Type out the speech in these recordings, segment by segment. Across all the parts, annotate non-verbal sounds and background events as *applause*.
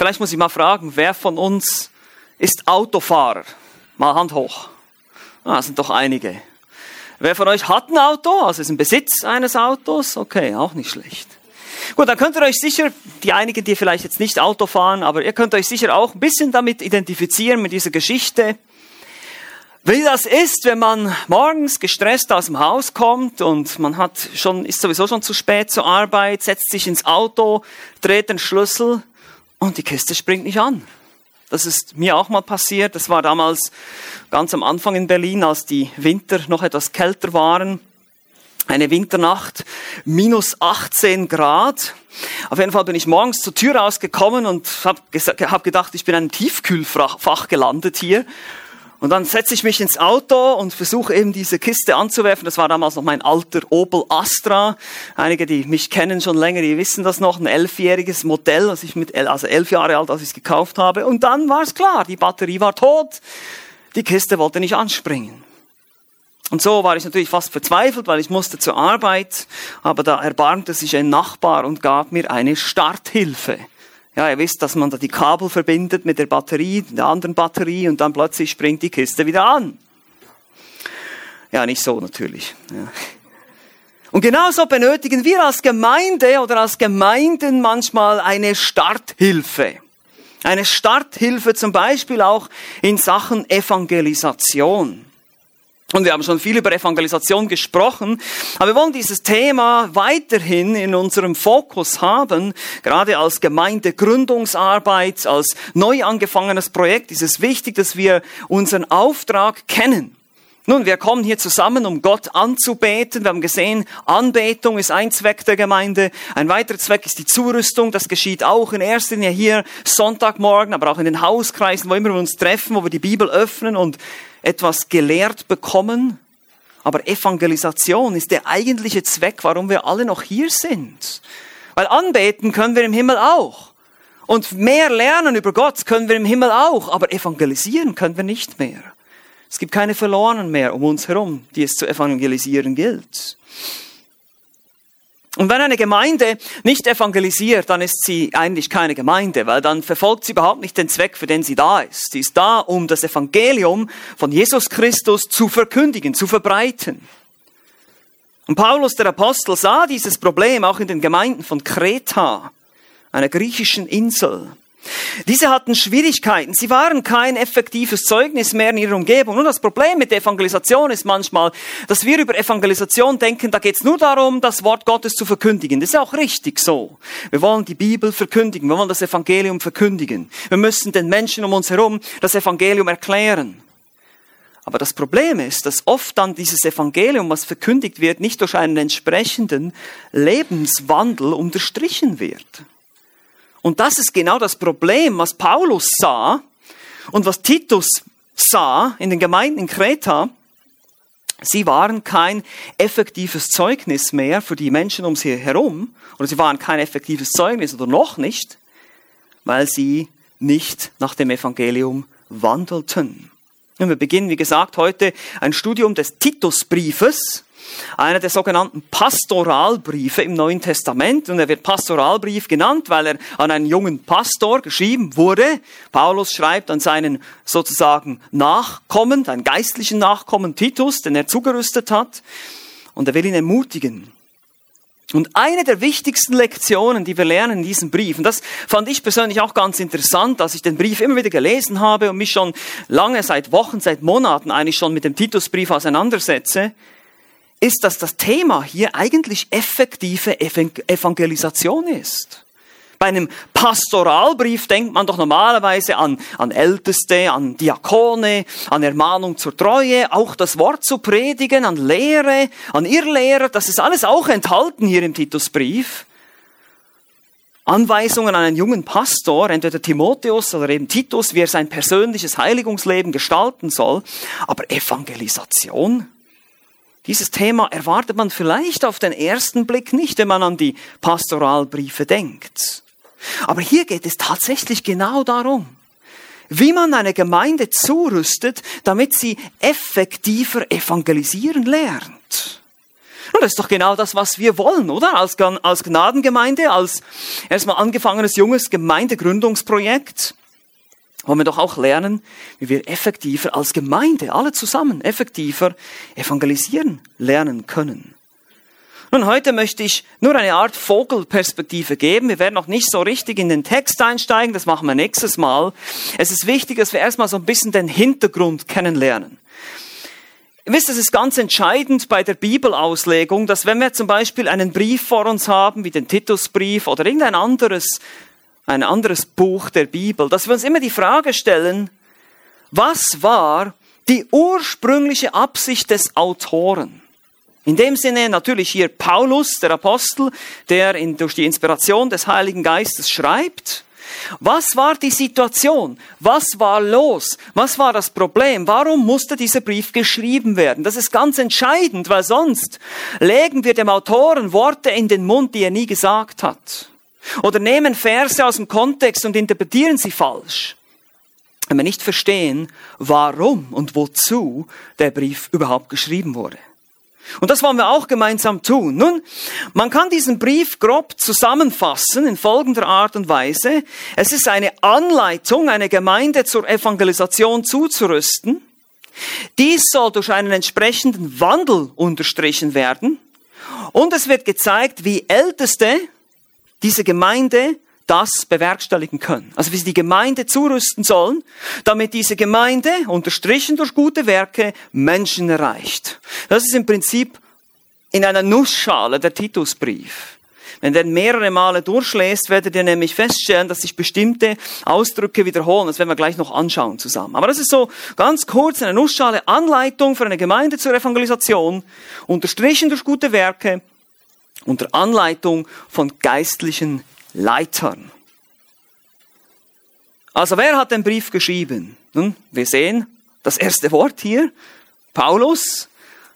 Vielleicht muss ich mal fragen, wer von uns ist Autofahrer? Mal Hand hoch. Ah, das sind doch einige. Wer von euch hat ein Auto? Also ist im Besitz eines Autos? Okay, auch nicht schlecht. Gut, dann könnt ihr euch sicher, die einigen, die vielleicht jetzt nicht Auto fahren, aber ihr könnt euch sicher auch ein bisschen damit identifizieren, mit dieser Geschichte. Wie das ist, wenn man morgens gestresst aus dem Haus kommt und man hat schon, ist sowieso schon zu spät zur Arbeit, setzt sich ins Auto, dreht den Schlüssel und die Kiste springt nicht an. Das ist mir auch mal passiert. Das war damals ganz am Anfang in Berlin, als die Winter noch etwas kälter waren. Eine Winternacht, minus 18 Grad. Auf jeden Fall bin ich morgens zur Tür rausgekommen und habe hab gedacht, ich bin in einem Tiefkühlfach gelandet hier. Und dann setze ich mich ins Auto und versuche eben diese Kiste anzuwerfen. Das war damals noch mein alter Opel Astra. Einige, die mich kennen schon länger, die wissen das noch. Ein elfjähriges Modell, das ich mit, also elf Jahre alt, als ich es gekauft habe. Und dann war es klar, die Batterie war tot. Die Kiste wollte nicht anspringen. Und so war ich natürlich fast verzweifelt, weil ich musste zur Arbeit. Aber da erbarmte sich ein Nachbar und gab mir eine Starthilfe. Ja, ihr wisst, dass man da die Kabel verbindet mit der Batterie, der anderen Batterie und dann plötzlich springt die Kiste wieder an. Ja, nicht so natürlich. Ja. Und genauso benötigen wir als Gemeinde oder als Gemeinden manchmal eine Starthilfe. Eine Starthilfe zum Beispiel auch in Sachen Evangelisation. Und wir haben schon viel über Evangelisation gesprochen, aber wir wollen dieses Thema weiterhin in unserem Fokus haben. Gerade als Gemeindegründungsarbeit, als neu angefangenes Projekt ist es wichtig, dass wir unseren Auftrag kennen. Nun, wir kommen hier zusammen, um Gott anzubeten. Wir haben gesehen, Anbetung ist ein Zweck der Gemeinde. Ein weiterer Zweck ist die Zurüstung. Das geschieht auch in erster Linie hier Sonntagmorgen, aber auch in den Hauskreisen, wo immer wir uns treffen, wo wir die Bibel öffnen und etwas gelehrt bekommen. Aber Evangelisation ist der eigentliche Zweck, warum wir alle noch hier sind. Weil anbeten können wir im Himmel auch. Und mehr lernen über Gott können wir im Himmel auch. Aber evangelisieren können wir nicht mehr. Es gibt keine Verlorenen mehr um uns herum, die es zu evangelisieren gilt. Und wenn eine Gemeinde nicht evangelisiert, dann ist sie eigentlich keine Gemeinde, weil dann verfolgt sie überhaupt nicht den Zweck, für den sie da ist. Sie ist da, um das Evangelium von Jesus Christus zu verkündigen, zu verbreiten. Und Paulus, der Apostel, sah dieses Problem auch in den Gemeinden von Kreta, einer griechischen Insel. Diese hatten Schwierigkeiten. Sie waren kein effektives Zeugnis mehr in ihrer Umgebung. Nun, das Problem mit der Evangelisation ist manchmal, dass wir über Evangelisation denken, da geht es nur darum, das Wort Gottes zu verkündigen. Das ist auch richtig so. Wir wollen die Bibel verkündigen. Wir wollen das Evangelium verkündigen. Wir müssen den Menschen um uns herum das Evangelium erklären. Aber das Problem ist, dass oft dann dieses Evangelium, was verkündigt wird, nicht durch einen entsprechenden Lebenswandel unterstrichen wird. Und das ist genau das Problem, was Paulus sah und was Titus sah in den Gemeinden in Kreta. Sie waren kein effektives Zeugnis mehr für die Menschen um sie herum, oder sie waren kein effektives Zeugnis oder noch nicht, weil sie nicht nach dem Evangelium wandelten. Und wir beginnen, wie gesagt, heute ein Studium des Titusbriefes einer der sogenannten Pastoralbriefe im Neuen Testament. Und er wird Pastoralbrief genannt, weil er an einen jungen Pastor geschrieben wurde. Paulus schreibt an seinen sozusagen Nachkommen, seinen geistlichen Nachkommen Titus, den er zugerüstet hat. Und er will ihn ermutigen. Und eine der wichtigsten Lektionen, die wir lernen in diesem Brief, und das fand ich persönlich auch ganz interessant, als ich den Brief immer wieder gelesen habe und mich schon lange, seit Wochen, seit Monaten eigentlich schon mit dem Titusbrief auseinandersetze, ist, dass das Thema hier eigentlich effektive Evangelisation ist. Bei einem Pastoralbrief denkt man doch normalerweise an, an Älteste, an Diakone, an Ermahnung zur Treue, auch das Wort zu predigen, an Lehre, an Irrlehrer. Das ist alles auch enthalten hier im Titusbrief. Anweisungen an einen jungen Pastor, entweder Timotheus oder eben Titus, wie er sein persönliches Heiligungsleben gestalten soll. Aber Evangelisation? Dieses Thema erwartet man vielleicht auf den ersten Blick nicht, wenn man an die Pastoralbriefe denkt. Aber hier geht es tatsächlich genau darum, wie man eine Gemeinde zurüstet, damit sie effektiver evangelisieren lernt. Und das ist doch genau das, was wir wollen, oder? Als, als Gnadengemeinde, als erstmal angefangenes junges Gemeindegründungsprojekt, wollen wir doch auch lernen, wie wir effektiver als Gemeinde, alle zusammen, effektiver evangelisieren lernen können. Nun, heute möchte ich nur eine Art Vogelperspektive geben. Wir werden noch nicht so richtig in den Text einsteigen, das machen wir nächstes Mal. Es ist wichtig, dass wir erstmal so ein bisschen den Hintergrund kennenlernen. Ihr wisst, es ist ganz entscheidend bei der Bibelauslegung, dass wenn wir zum Beispiel einen Brief vor uns haben, wie den Titusbrief oder irgendein anderes, ein anderes Buch der Bibel, dass wir uns immer die Frage stellen, was war die ursprüngliche Absicht des Autoren? In dem Sinne natürlich hier Paulus, der Apostel, der in, durch die Inspiration des Heiligen Geistes schreibt. Was war die Situation? Was war los? Was war das Problem? Warum musste dieser Brief geschrieben werden? Das ist ganz entscheidend, weil sonst legen wir dem Autoren Worte in den Mund, die er nie gesagt hat. Oder nehmen Verse aus dem Kontext und interpretieren sie falsch. Wenn wir nicht verstehen, warum und wozu der Brief überhaupt geschrieben wurde. Und das wollen wir auch gemeinsam tun. Nun, man kann diesen Brief grob zusammenfassen in folgender Art und Weise. Es ist eine Anleitung, eine Gemeinde zur Evangelisation zuzurüsten. Dies soll durch einen entsprechenden Wandel unterstrichen werden. Und es wird gezeigt, wie Älteste diese Gemeinde das bewerkstelligen können. Also wie sie die Gemeinde zurüsten sollen, damit diese Gemeinde, unterstrichen durch gute Werke, Menschen erreicht. Das ist im Prinzip in einer Nussschale der Titusbrief. Wenn der mehrere Male durchlässt, werdet ihr nämlich feststellen, dass sich bestimmte Ausdrücke wiederholen. Das werden wir gleich noch anschauen zusammen. Aber das ist so ganz kurz eine Nussschale Anleitung für eine Gemeinde zur Evangelisation, unterstrichen durch gute Werke, unter Anleitung von geistlichen Leitern. Also wer hat den Brief geschrieben? Nun, wir sehen das erste Wort hier. Paulus,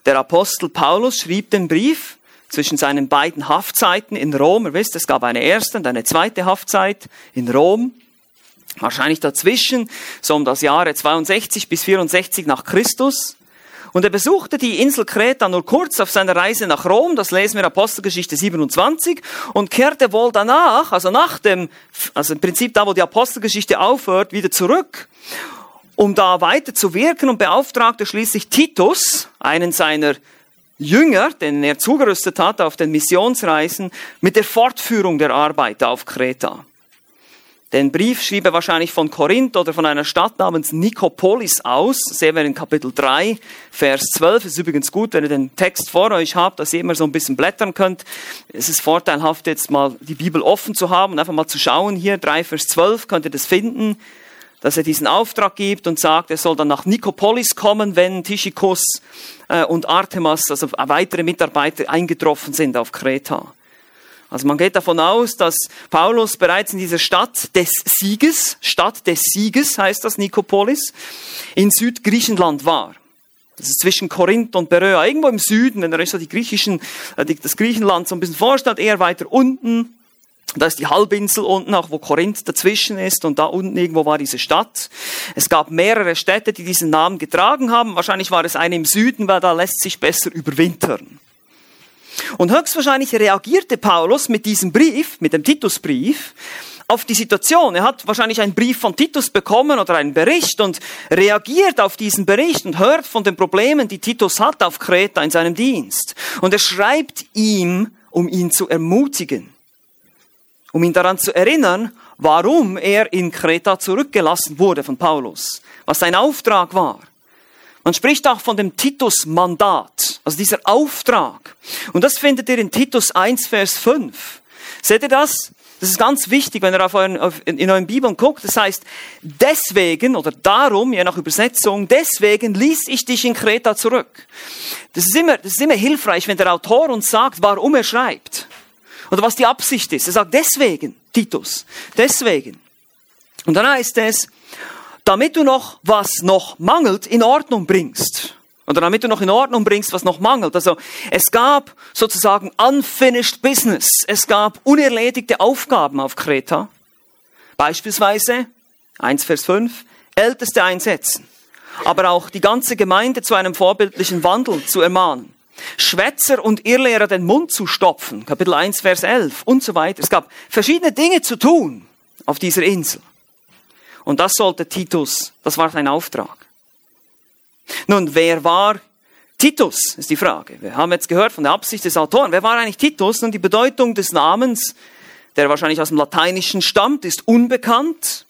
der Apostel Paulus schrieb den Brief zwischen seinen beiden Haftzeiten in Rom. Ihr wisst, es gab eine erste und eine zweite Haftzeit in Rom. Wahrscheinlich dazwischen, so um das Jahre 62 bis 64 nach Christus. Und er besuchte die Insel Kreta nur kurz auf seiner Reise nach Rom, das lesen wir Apostelgeschichte 27, und kehrte wohl danach, also nach dem, also im Prinzip da, wo die Apostelgeschichte aufhört, wieder zurück, um da weiter zu wirken und beauftragte schließlich Titus, einen seiner Jünger, den er zugerüstet hat auf den Missionsreisen, mit der Fortführung der Arbeit auf Kreta. Den Brief schrieb er wahrscheinlich von Korinth oder von einer Stadt namens Nikopolis aus. Das sehen wir in Kapitel 3, Vers 12. Es ist übrigens gut, wenn ihr den Text vor euch habt, dass ihr immer so ein bisschen blättern könnt. Es ist vorteilhaft, jetzt mal die Bibel offen zu haben und einfach mal zu schauen. Hier 3, Vers 12 könnt ihr das finden, dass er diesen Auftrag gibt und sagt, er soll dann nach Nikopolis kommen, wenn Tychicus äh, und Artemas, also weitere Mitarbeiter, eingetroffen sind auf Kreta. Also man geht davon aus, dass Paulus bereits in dieser Stadt des Sieges, Stadt des Sieges heißt das Nikopolis, in Südgriechenland war. Das ist zwischen Korinth und Beröa, irgendwo im Süden, wenn er euch so die griechischen, äh, das Griechenland so ein bisschen vorstellt, eher weiter unten. Da ist die Halbinsel unten, auch wo Korinth dazwischen ist und da unten irgendwo war diese Stadt. Es gab mehrere Städte, die diesen Namen getragen haben. Wahrscheinlich war es eine im Süden, weil da lässt sich besser überwintern. Und höchstwahrscheinlich reagierte Paulus mit diesem Brief, mit dem Titusbrief, auf die Situation. Er hat wahrscheinlich einen Brief von Titus bekommen oder einen Bericht und reagiert auf diesen Bericht und hört von den Problemen, die Titus hat auf Kreta in seinem Dienst. Und er schreibt ihm, um ihn zu ermutigen, um ihn daran zu erinnern, warum er in Kreta zurückgelassen wurde von Paulus, was sein Auftrag war. Man spricht auch von dem Titus-Mandat, also dieser Auftrag. Und das findet ihr in Titus 1, Vers 5. Seht ihr das? Das ist ganz wichtig, wenn ihr auf euren, auf, in euren Bibeln guckt. Das heißt, deswegen oder darum, je nach Übersetzung, deswegen ließ ich dich in Kreta zurück. Das ist immer, das ist immer hilfreich, wenn der Autor uns sagt, warum er schreibt. Oder was die Absicht ist. Er sagt deswegen, Titus, deswegen. Und dann heißt es, damit du noch, was noch mangelt, in Ordnung bringst. Oder damit du noch in Ordnung bringst, was noch mangelt. Also es gab sozusagen unfinished business. Es gab unerledigte Aufgaben auf Kreta. Beispielsweise, 1 Vers 5, Älteste einsetzen. Aber auch die ganze Gemeinde zu einem vorbildlichen Wandel zu ermahnen. Schwätzer und Irrlehrer den Mund zu stopfen, Kapitel 1, Vers 11 und so weiter. Es gab verschiedene Dinge zu tun auf dieser Insel. Und das sollte Titus, das war sein Auftrag. Nun, wer war Titus, ist die Frage. Wir haben jetzt gehört von der Absicht des Autoren. Wer war eigentlich Titus? Nun, die Bedeutung des Namens, der wahrscheinlich aus dem Lateinischen stammt, ist unbekannt.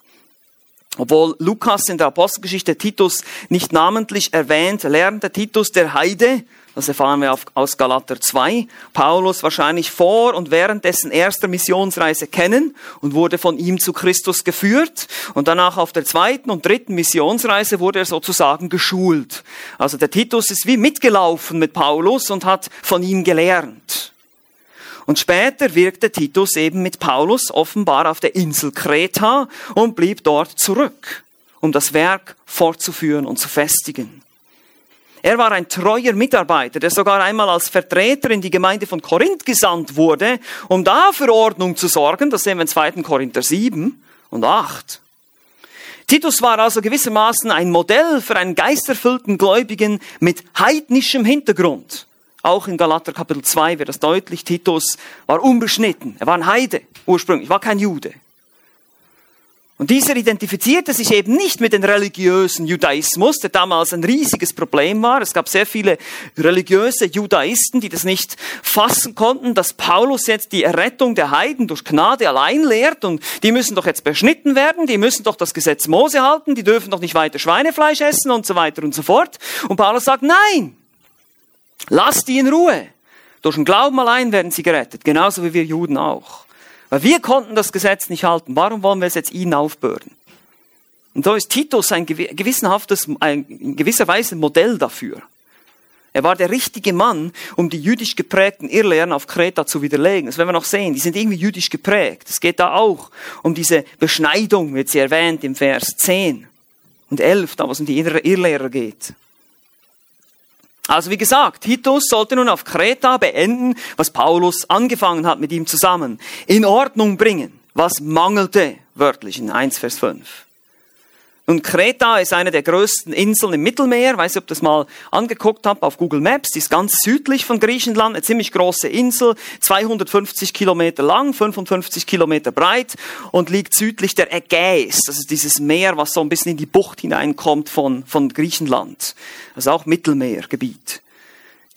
Obwohl Lukas in der Apostelgeschichte Titus nicht namentlich erwähnt, lernte Titus der Heide das erfahren wir aus Galater 2. Paulus wahrscheinlich vor und während dessen erster Missionsreise kennen und wurde von ihm zu Christus geführt. Und danach auf der zweiten und dritten Missionsreise wurde er sozusagen geschult. Also der Titus ist wie mitgelaufen mit Paulus und hat von ihm gelernt. Und später wirkte Titus eben mit Paulus offenbar auf der Insel Kreta und blieb dort zurück, um das Werk fortzuführen und zu festigen. Er war ein treuer Mitarbeiter, der sogar einmal als Vertreter in die Gemeinde von Korinth gesandt wurde, um da für Ordnung zu sorgen. Das sehen wir in 2. Korinther 7 und 8. Titus war also gewissermaßen ein Modell für einen geisterfüllten Gläubigen mit heidnischem Hintergrund. Auch in Galater Kapitel 2 wird das deutlich. Titus war unbeschnitten. Er war ein Heide ursprünglich, war kein Jude. Und dieser identifizierte sich eben nicht mit dem religiösen Judaismus, der damals ein riesiges Problem war. Es gab sehr viele religiöse Judaisten, die das nicht fassen konnten, dass Paulus jetzt die Errettung der Heiden durch Gnade allein lehrt und die müssen doch jetzt beschnitten werden, die müssen doch das Gesetz Mose halten, die dürfen doch nicht weiter Schweinefleisch essen und so weiter und so fort. Und Paulus sagt, nein, lasst die in Ruhe. Durch den Glauben allein werden sie gerettet, genauso wie wir Juden auch. Weil wir konnten das Gesetz nicht halten. Warum wollen wir es jetzt ihnen aufbürden? Und so ist Titus ein gewissenhaftes, ein, in gewisser Weise Modell dafür. Er war der richtige Mann, um die jüdisch geprägten Irrlehren auf Kreta zu widerlegen. Das werden wir noch sehen. Die sind irgendwie jüdisch geprägt. Es geht da auch um diese Beschneidung, wird sie erwähnt im Vers 10 und 11, da wo es um die Irrlehrer geht. Also wie gesagt, Titus sollte nun auf Kreta beenden, was Paulus angefangen hat mit ihm zusammen. In Ordnung bringen, was mangelte, wörtlich in 1 Vers 5. Und Kreta ist eine der größten Inseln im Mittelmeer. Weiß nicht, ob das mal angeguckt habt auf Google Maps. Die ist ganz südlich von Griechenland, eine ziemlich große Insel, 250 Kilometer lang, 55 Kilometer breit und liegt südlich der Ägäis. Das ist dieses Meer, was so ein bisschen in die Bucht hineinkommt von, von Griechenland. Ist auch Mittelmeergebiet.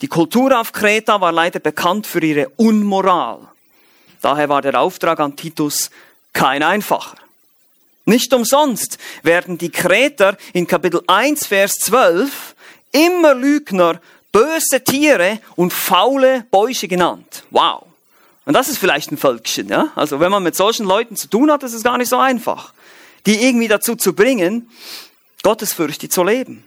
Die Kultur auf Kreta war leider bekannt für ihre Unmoral. Daher war der Auftrag an Titus kein einfacher. Nicht umsonst werden die Kreter in Kapitel 1, Vers 12 immer Lügner, böse Tiere und faule Bäuche genannt. Wow. Und das ist vielleicht ein Völkchen, ja? Also wenn man mit solchen Leuten zu tun hat, ist es gar nicht so einfach, die irgendwie dazu zu bringen, Gottesfürchtig zu leben.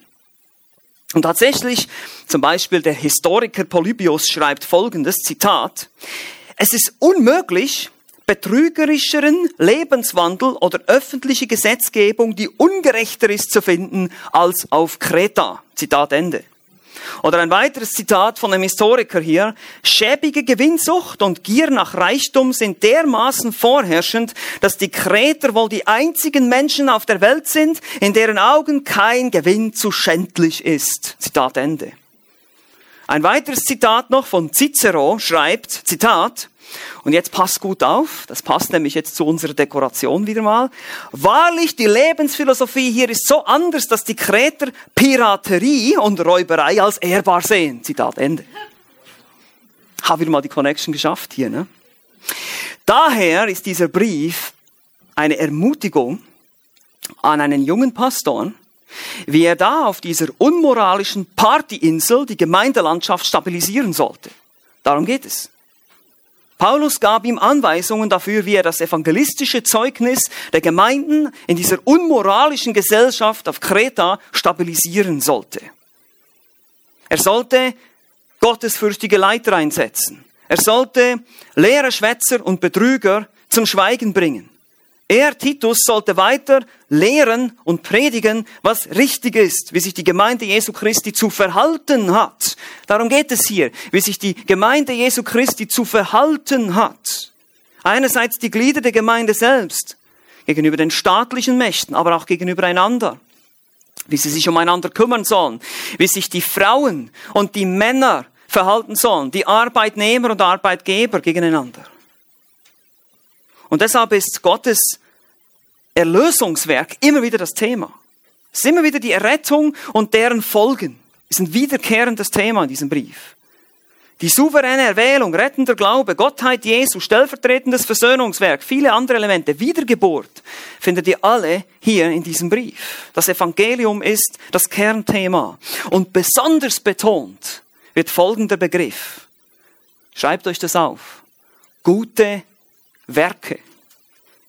Und tatsächlich, zum Beispiel der Historiker Polybius schreibt folgendes Zitat, es ist unmöglich, betrügerischeren Lebenswandel oder öffentliche Gesetzgebung, die ungerechter ist zu finden als auf Kreta. Zitat Ende. Oder ein weiteres Zitat von einem Historiker hier. Schäbige Gewinnsucht und Gier nach Reichtum sind dermaßen vorherrschend, dass die Kreter wohl die einzigen Menschen auf der Welt sind, in deren Augen kein Gewinn zu schändlich ist. Zitat Ende. Ein weiteres Zitat noch von Cicero schreibt, Zitat, und jetzt passt gut auf, das passt nämlich jetzt zu unserer Dekoration wieder mal. Wahrlich, die Lebensphilosophie hier ist so anders, dass die Kreter Piraterie und Räuberei als ehrbar sehen. Zitat Ende. Haben wir mal die Connection geschafft hier, ne? Daher ist dieser Brief eine Ermutigung an einen jungen Pastor, wie er da auf dieser unmoralischen Partyinsel die Gemeindelandschaft stabilisieren sollte. Darum geht es. Paulus gab ihm Anweisungen dafür, wie er das evangelistische Zeugnis der Gemeinden in dieser unmoralischen Gesellschaft auf Kreta stabilisieren sollte. Er sollte gottesfürchtige Leiter einsetzen. Er sollte leere Schwätzer und Betrüger zum Schweigen bringen. Er, Titus, sollte weiter lehren und predigen, was richtig ist, wie sich die Gemeinde Jesu Christi zu verhalten hat. Darum geht es hier, wie sich die Gemeinde Jesu Christi zu verhalten hat. Einerseits die Glieder der Gemeinde selbst, gegenüber den staatlichen Mächten, aber auch gegenüber einander wie sie sich umeinander kümmern sollen, wie sich die Frauen und die Männer verhalten sollen, die Arbeitnehmer und Arbeitgeber gegeneinander. Und deshalb ist Gottes Erlösungswerk immer wieder das Thema. Es ist immer wieder die Errettung und deren Folgen. Es ist ein wiederkehrendes Thema in diesem Brief. Die souveräne Erwählung, rettender Glaube, Gottheit Jesu, stellvertretendes Versöhnungswerk, viele andere Elemente, Wiedergeburt, findet ihr alle hier in diesem Brief. Das Evangelium ist das Kernthema. Und besonders betont wird folgender Begriff. Schreibt euch das auf. Gute Werke.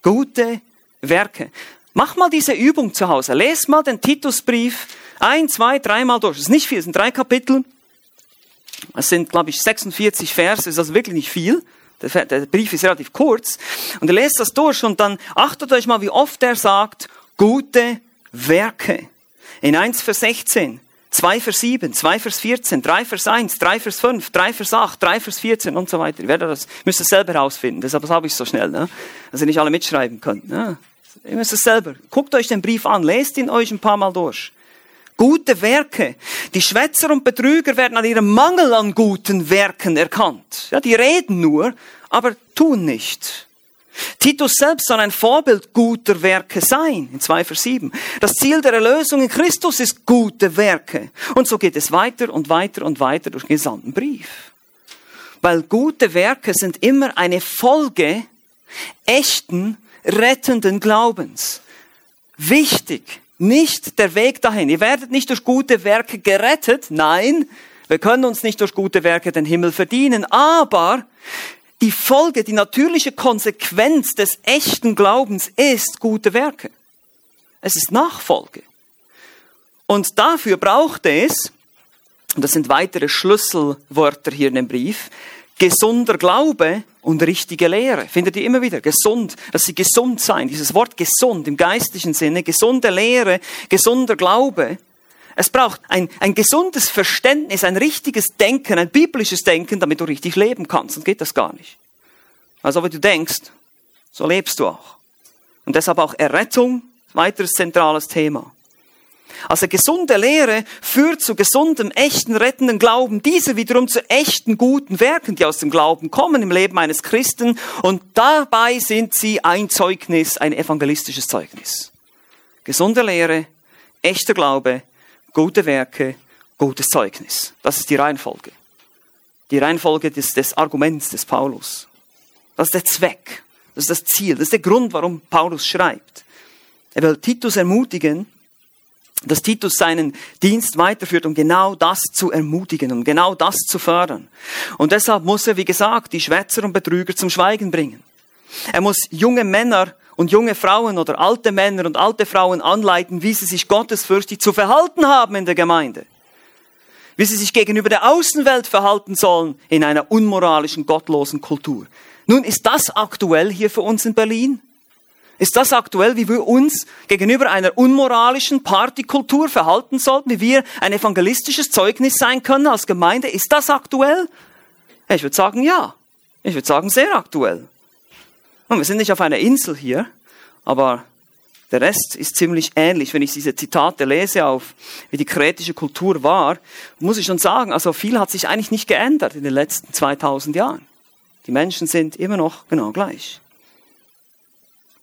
Gute Werke. Mach mal diese Übung zu Hause. Lest mal den Titusbrief ein, zwei, dreimal durch. Das ist nicht viel, es sind drei Kapitel. Es sind, glaube ich, 46 Verse, ist also wirklich nicht viel. Der, der Brief ist relativ kurz. Und ihr lest das durch und dann achtet euch mal, wie oft er sagt, gute Werke. In 1 Vers 16, 2 Vers 7, 2 Vers 14, 3 Vers 1, 3 Vers 5, 3 Vers 8, 3 Vers 14 und so weiter. Ihr werdet das, müsst es selber herausfinden. Deshalb habe ich es so schnell, ne? dass ihr nicht alle mitschreiben könnt. Ne? Ihr müsst es selber. Guckt euch den Brief an, lest ihn euch ein paar Mal durch. Gute Werke. Die Schwätzer und Betrüger werden an ihrem Mangel an guten Werken erkannt. Ja, die reden nur, aber tun nicht. Titus selbst soll ein Vorbild guter Werke sein, in 2 Vers 7. Das Ziel der Erlösung in Christus ist gute Werke. Und so geht es weiter und weiter und weiter durch den gesamten Brief. Weil gute Werke sind immer eine Folge echten, rettenden Glaubens. Wichtig, nicht der Weg dahin. Ihr werdet nicht durch gute Werke gerettet. Nein, wir können uns nicht durch gute Werke den Himmel verdienen. Aber die Folge, die natürliche Konsequenz des echten Glaubens ist gute Werke. Es ist Nachfolge. Und dafür braucht es, und das sind weitere Schlüsselwörter hier in dem Brief, gesunder Glaube und richtige Lehre. Findet ihr immer wieder. Gesund, dass sie gesund sein. Dieses Wort gesund im geistlichen Sinne, gesunde Lehre, gesunder Glaube. Es braucht ein, ein gesundes Verständnis, ein richtiges Denken, ein biblisches Denken, damit du richtig leben kannst. Und geht das gar nicht. Also, wenn du denkst, so lebst du auch. Und deshalb auch Errettung, weiteres zentrales Thema. Also gesunde Lehre führt zu gesundem, echten, rettenden Glauben. Diese wiederum zu echten, guten Werken, die aus dem Glauben kommen im Leben eines Christen. Und dabei sind sie ein Zeugnis, ein evangelistisches Zeugnis. Gesunde Lehre, echter Glaube, gute Werke, gutes Zeugnis. Das ist die Reihenfolge. Die Reihenfolge des, des Arguments des Paulus. Das ist der Zweck. Das ist das Ziel. Das ist der Grund, warum Paulus schreibt. Er will Titus ermutigen, dass Titus seinen Dienst weiterführt, um genau das zu ermutigen, um genau das zu fördern. Und deshalb muss er, wie gesagt, die Schwätzer und Betrüger zum Schweigen bringen. Er muss junge Männer und junge Frauen oder alte Männer und alte Frauen anleiten, wie sie sich gottesfürchtig zu verhalten haben in der Gemeinde. Wie sie sich gegenüber der Außenwelt verhalten sollen in einer unmoralischen, gottlosen Kultur. Nun, ist das aktuell hier für uns in Berlin? Ist das aktuell, wie wir uns gegenüber einer unmoralischen Partykultur verhalten sollten, wie wir ein evangelistisches Zeugnis sein können als Gemeinde? Ist das aktuell? Ich würde sagen, ja. Ich würde sagen, sehr aktuell. Und *laughs* wir sind nicht auf einer Insel hier, aber der Rest ist ziemlich ähnlich. Wenn ich diese Zitate lese auf, wie die kretische Kultur war, muss ich schon sagen, also viel hat sich eigentlich nicht geändert in den letzten 2000 Jahren. Die Menschen sind immer noch genau gleich.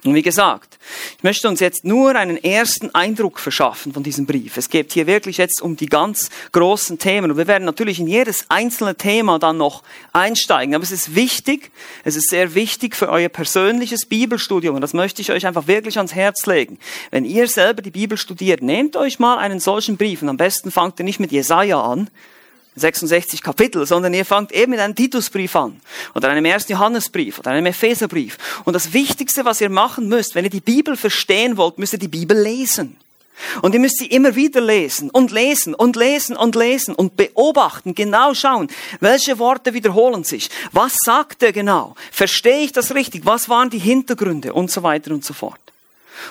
Und wie gesagt, ich möchte uns jetzt nur einen ersten Eindruck verschaffen von diesem Brief. Es geht hier wirklich jetzt um die ganz großen Themen. Und wir werden natürlich in jedes einzelne Thema dann noch einsteigen. Aber es ist wichtig, es ist sehr wichtig für euer persönliches Bibelstudium. Und das möchte ich euch einfach wirklich ans Herz legen. Wenn ihr selber die Bibel studiert, nehmt euch mal einen solchen Brief. Und am besten fangt ihr nicht mit Jesaja an, 66 Kapitel, sondern ihr fangt eben mit einem Titusbrief an oder einem ersten Johannesbrief oder einem Epheserbrief. Und das Wichtigste, was ihr machen müsst, wenn ihr die Bibel verstehen wollt, müsst ihr die Bibel lesen. Und ihr müsst sie immer wieder lesen und lesen und lesen und lesen und beobachten, genau schauen, welche Worte wiederholen sich. Was sagt er genau? Verstehe ich das richtig? Was waren die Hintergründe? Und so weiter und so fort.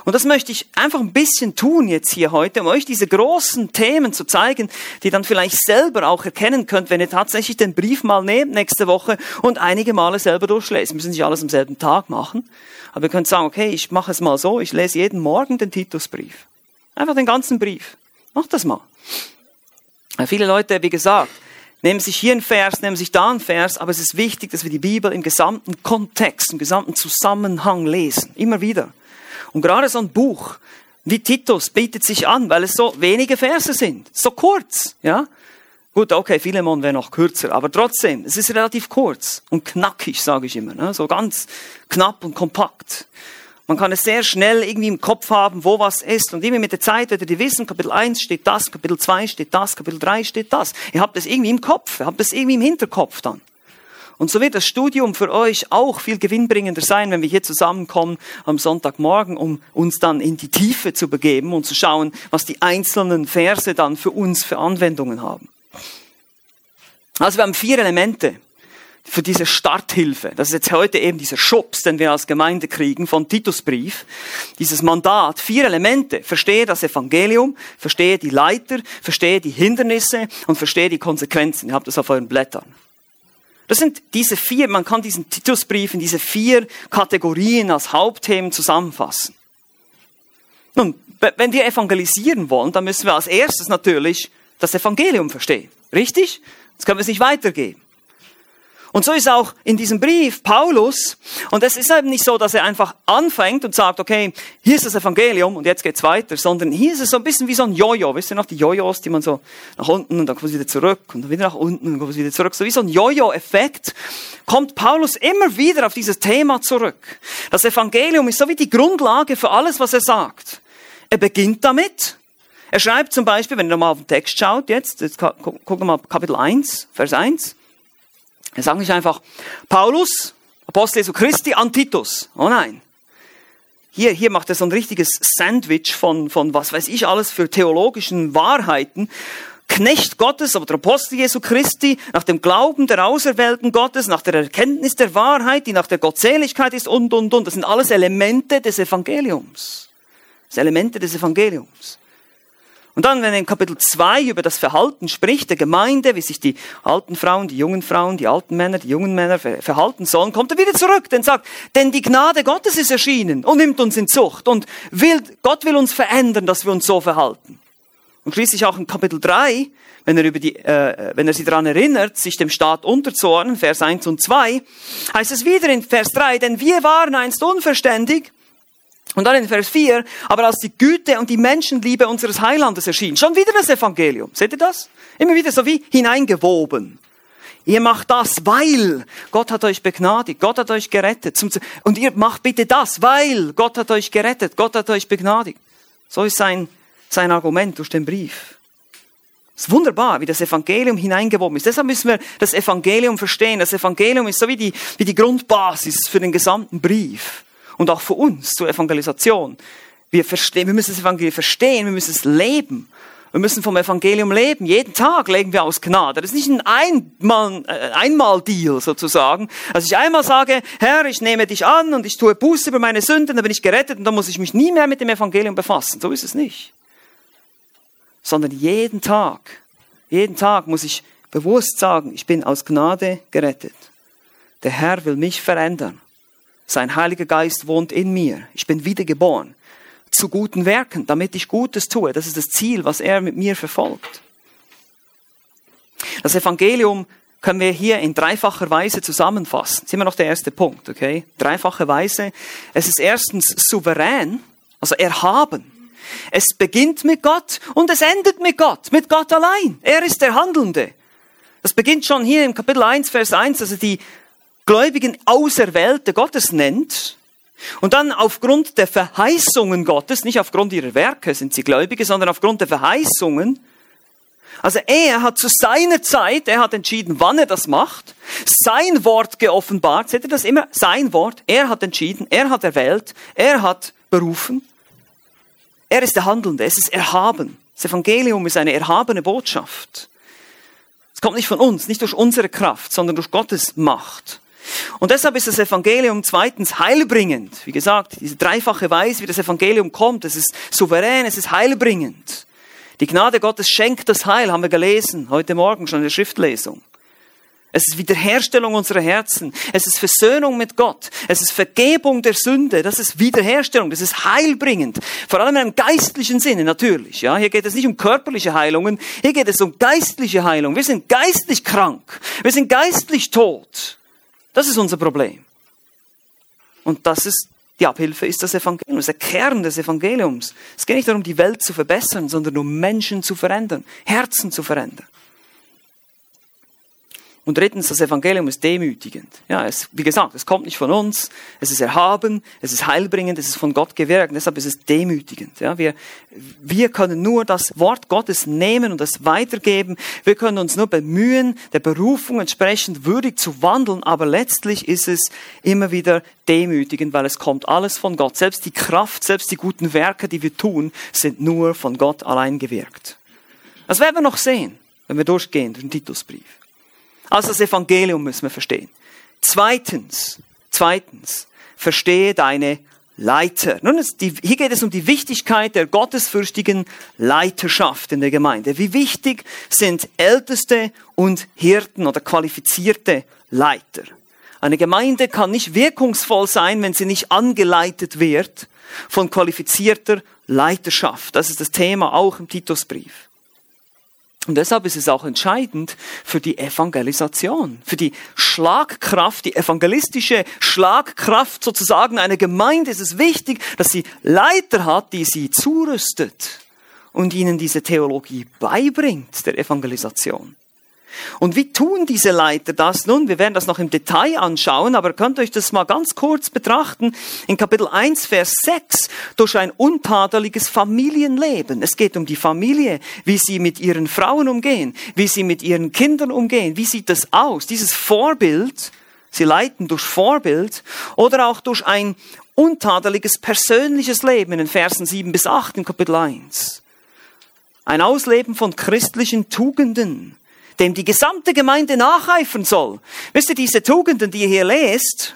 Und das möchte ich einfach ein bisschen tun jetzt hier heute, um euch diese großen Themen zu zeigen, die dann vielleicht selber auch erkennen könnt, wenn ihr tatsächlich den Brief mal nehmt nächste Woche und einige Male selber durchlesen. Wir müssen nicht alles am selben Tag machen. Aber ihr könnt sagen, okay, ich mache es mal so, ich lese jeden Morgen den Titusbrief. Einfach den ganzen Brief. Macht das mal. Viele Leute, wie gesagt, nehmen sich hier ein Vers, nehmen sich da ein Vers, aber es ist wichtig, dass wir die Bibel im gesamten Kontext, im gesamten Zusammenhang lesen. Immer wieder. Und gerade so ein Buch wie Titus bietet sich an, weil es so wenige Verse sind. So kurz, ja. Gut, okay, Philemon wäre noch kürzer, aber trotzdem, es ist relativ kurz und knackig, sage ich immer. Ne? So ganz knapp und kompakt. Man kann es sehr schnell irgendwie im Kopf haben, wo was ist. Und immer mit der Zeit werdet ihr wissen, Kapitel 1 steht das, Kapitel 2 steht das, Kapitel 3 steht das. Ihr habt es irgendwie im Kopf, ihr habt es irgendwie im Hinterkopf dann. Und so wird das Studium für euch auch viel gewinnbringender sein, wenn wir hier zusammenkommen am Sonntagmorgen, um uns dann in die Tiefe zu begeben und zu schauen, was die einzelnen Verse dann für uns für Anwendungen haben. Also wir haben vier Elemente für diese Starthilfe. Das ist jetzt heute eben dieser Schubs, den wir als Gemeinde kriegen von Titusbrief. Dieses Mandat, vier Elemente. Verstehe das Evangelium, verstehe die Leiter, verstehe die Hindernisse und verstehe die Konsequenzen. Ihr habt das auf euren Blättern. Das sind diese vier, man kann diesen Titusbrief in diese vier Kategorien als Hauptthemen zusammenfassen. Nun, wenn wir evangelisieren wollen, dann müssen wir als erstes natürlich das Evangelium verstehen. Richtig? Das können wir es nicht weitergeben. Und so ist auch in diesem Brief Paulus, und es ist eben nicht so, dass er einfach anfängt und sagt, okay, hier ist das Evangelium und jetzt geht's weiter, sondern hier ist es so ein bisschen wie so ein Jojo, wisst ihr noch, die Jojos, die man so nach unten und dann kommt es wieder zurück und dann wieder nach unten und kommt es wieder zurück, so wie so ein Jojo-Effekt, kommt Paulus immer wieder auf dieses Thema zurück. Das Evangelium ist so wie die Grundlage für alles, was er sagt. Er beginnt damit, er schreibt zum Beispiel, wenn ihr mal auf den Text schaut, jetzt, jetzt gucken wir mal Kapitel 1, Vers 1, er sagt nicht einfach, Paulus, Apostel Jesu Christi an Titus. Oh nein. Hier, hier macht er so ein richtiges Sandwich von, von was weiß ich alles für theologischen Wahrheiten. Knecht Gottes, aber der Apostel Jesu Christi, nach dem Glauben der Auserwählten Gottes, nach der Erkenntnis der Wahrheit, die nach der Gottseligkeit ist und, und, und. Das sind alles Elemente des Evangeliums. Das sind Elemente des Evangeliums. Und dann, wenn er in Kapitel 2 über das Verhalten spricht, der Gemeinde, wie sich die alten Frauen, die jungen Frauen, die alten Männer, die jungen Männer verhalten sollen, kommt er wieder zurück, denn sagt, denn die Gnade Gottes ist erschienen und nimmt uns in Zucht und will, Gott will uns verändern, dass wir uns so verhalten. Und schließlich auch in Kapitel 3, wenn er, über die, äh, wenn er sie daran erinnert, sich dem Staat unterzuordnen, Vers 1 und 2, heißt es wieder in Vers 3, denn wir waren einst unverständig, und dann in Vers 4, aber als die Güte und die Menschenliebe unseres Heilandes erschien, schon wieder das Evangelium. Seht ihr das? Immer wieder so wie hineingewoben. Ihr macht das, weil Gott hat euch begnadigt, Gott hat euch gerettet. Und ihr macht bitte das, weil Gott hat euch gerettet, Gott hat euch begnadigt. So ist sein, sein Argument durch den Brief. Es ist wunderbar, wie das Evangelium hineingewoben ist. Deshalb müssen wir das Evangelium verstehen. Das Evangelium ist so wie die, wie die Grundbasis für den gesamten Brief und auch für uns zur Evangelisation. Wir, verstehen, wir müssen das Evangelium verstehen, wir müssen es leben. Wir müssen vom Evangelium leben. Jeden Tag legen wir aus Gnade. Das ist nicht ein äh, Einmal-Deal sozusagen. Also ich einmal sage, Herr, ich nehme dich an und ich tue Buße über meine Sünden, dann bin ich gerettet und dann muss ich mich nie mehr mit dem Evangelium befassen. So ist es nicht. Sondern jeden Tag, jeden Tag muss ich bewusst sagen, ich bin aus Gnade gerettet. Der Herr will mich verändern. Sein Heiliger Geist wohnt in mir. Ich bin wiedergeboren. Zu guten Werken, damit ich Gutes tue. Das ist das Ziel, was er mit mir verfolgt. Das Evangelium können wir hier in dreifacher Weise zusammenfassen. Das ist immer noch der erste Punkt, okay? Dreifache Weise. Es ist erstens souverän, also erhaben. Es beginnt mit Gott und es endet mit Gott, mit Gott allein. Er ist der Handelnde. Das beginnt schon hier im Kapitel 1, Vers 1, also die Gläubigen Auserwählte Gottes nennt und dann aufgrund der Verheißungen Gottes, nicht aufgrund ihrer Werke sind sie Gläubige, sondern aufgrund der Verheißungen, also er hat zu seiner Zeit, er hat entschieden, wann er das macht, sein Wort geoffenbart, seht ihr das immer? Sein Wort, er hat entschieden, er hat erwählt, er hat berufen. Er ist der Handelnde, es ist erhaben. Das Evangelium ist eine erhabene Botschaft. Es kommt nicht von uns, nicht durch unsere Kraft, sondern durch Gottes Macht. Und deshalb ist das Evangelium zweitens heilbringend. Wie gesagt, diese dreifache Weise, wie das Evangelium kommt, es ist souverän, es ist heilbringend. Die Gnade Gottes schenkt das Heil, haben wir gelesen, heute Morgen schon in der Schriftlesung. Es ist Wiederherstellung unserer Herzen. Es ist Versöhnung mit Gott. Es ist Vergebung der Sünde. Das ist Wiederherstellung. Das ist heilbringend. Vor allem einem geistlichen Sinne natürlich. Ja, hier geht es nicht um körperliche Heilungen. Hier geht es um geistliche Heilung. Wir sind geistlich krank. Wir sind geistlich tot. Das ist unser Problem. Und das ist die Abhilfe ist das Evangelium, ist der Kern des Evangeliums. Es geht nicht darum, die Welt zu verbessern, sondern um Menschen zu verändern, Herzen zu verändern. Und drittens, das Evangelium ist demütigend. Ja, es, wie gesagt, es kommt nicht von uns, es ist erhaben, es ist heilbringend, es ist von Gott gewirkt, deshalb ist es demütigend. Ja, wir, wir können nur das Wort Gottes nehmen und es weitergeben. Wir können uns nur bemühen, der Berufung entsprechend würdig zu wandeln, aber letztlich ist es immer wieder demütigend, weil es kommt alles von Gott. Selbst die Kraft, selbst die guten Werke, die wir tun, sind nur von Gott allein gewirkt. Das werden wir noch sehen, wenn wir durchgehen durch den Titusbrief. Also das Evangelium müssen wir verstehen. Zweitens, zweitens, verstehe deine Leiter. Nun, die, hier geht es um die Wichtigkeit der gottesfürchtigen Leiterschaft in der Gemeinde. Wie wichtig sind Älteste und Hirten oder qualifizierte Leiter? Eine Gemeinde kann nicht wirkungsvoll sein, wenn sie nicht angeleitet wird von qualifizierter Leiterschaft. Das ist das Thema auch im Titusbrief. Und deshalb ist es auch entscheidend für die Evangelisation, für die Schlagkraft, die evangelistische Schlagkraft sozusagen einer Gemeinde ist es wichtig, dass sie Leiter hat, die sie zurüstet und ihnen diese Theologie beibringt der Evangelisation. Und wie tun diese Leiter das nun? Wir werden das noch im Detail anschauen, aber könnt euch das mal ganz kurz betrachten. In Kapitel 1, Vers 6, durch ein untadeliges Familienleben. Es geht um die Familie, wie sie mit ihren Frauen umgehen, wie sie mit ihren Kindern umgehen. Wie sieht das aus? Dieses Vorbild, sie leiten durch Vorbild oder auch durch ein untadeliges persönliches Leben in den Versen 7 bis 8 in Kapitel 1. Ein Ausleben von christlichen Tugenden dem die gesamte Gemeinde nacheifern soll. Wisst ihr, diese Tugenden, die ihr hier lest,